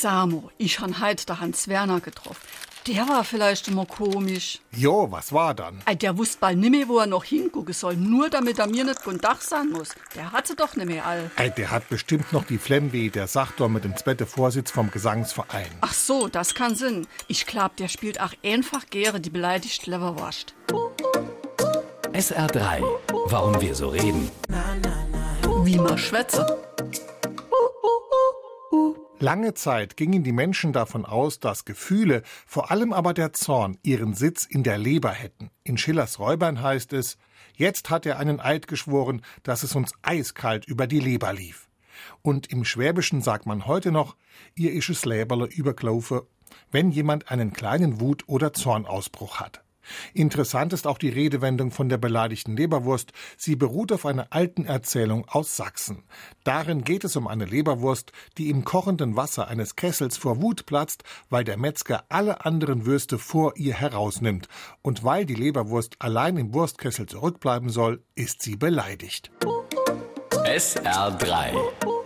Samo, ich han heit der Hans Werner getroffen. Der war vielleicht immer komisch. Jo, was war dann? Ey, der wusst bald nimmer, wo er noch hingucken soll, nur damit er mir nicht guten Dach sein muss. Der hat sie doch nimmer all. Ey, der hat bestimmt noch die Flemmweh, der sagt doch mit dem zweiten Vorsitz vom Gesangsverein. Ach so, das kann Sinn. Ich glaub, der spielt auch einfach gerne die beleidigt Leverwurst. SR3. Warum wir so reden. Wie man schwätze. Lange Zeit gingen die Menschen davon aus, dass Gefühle, vor allem aber der Zorn, ihren Sitz in der Leber hätten. In Schillers Räubern heißt es, jetzt hat er einen Eid geschworen, dass es uns eiskalt über die Leber lief. Und im Schwäbischen sagt man heute noch, ihr isches Leberle überklaufe, wenn jemand einen kleinen Wut- oder Zornausbruch hat. Interessant ist auch die Redewendung von der beleidigten Leberwurst. Sie beruht auf einer alten Erzählung aus Sachsen. Darin geht es um eine Leberwurst, die im kochenden Wasser eines Kessels vor Wut platzt, weil der Metzger alle anderen Würste vor ihr herausnimmt. Und weil die Leberwurst allein im Wurstkessel zurückbleiben soll, ist sie beleidigt. SR3.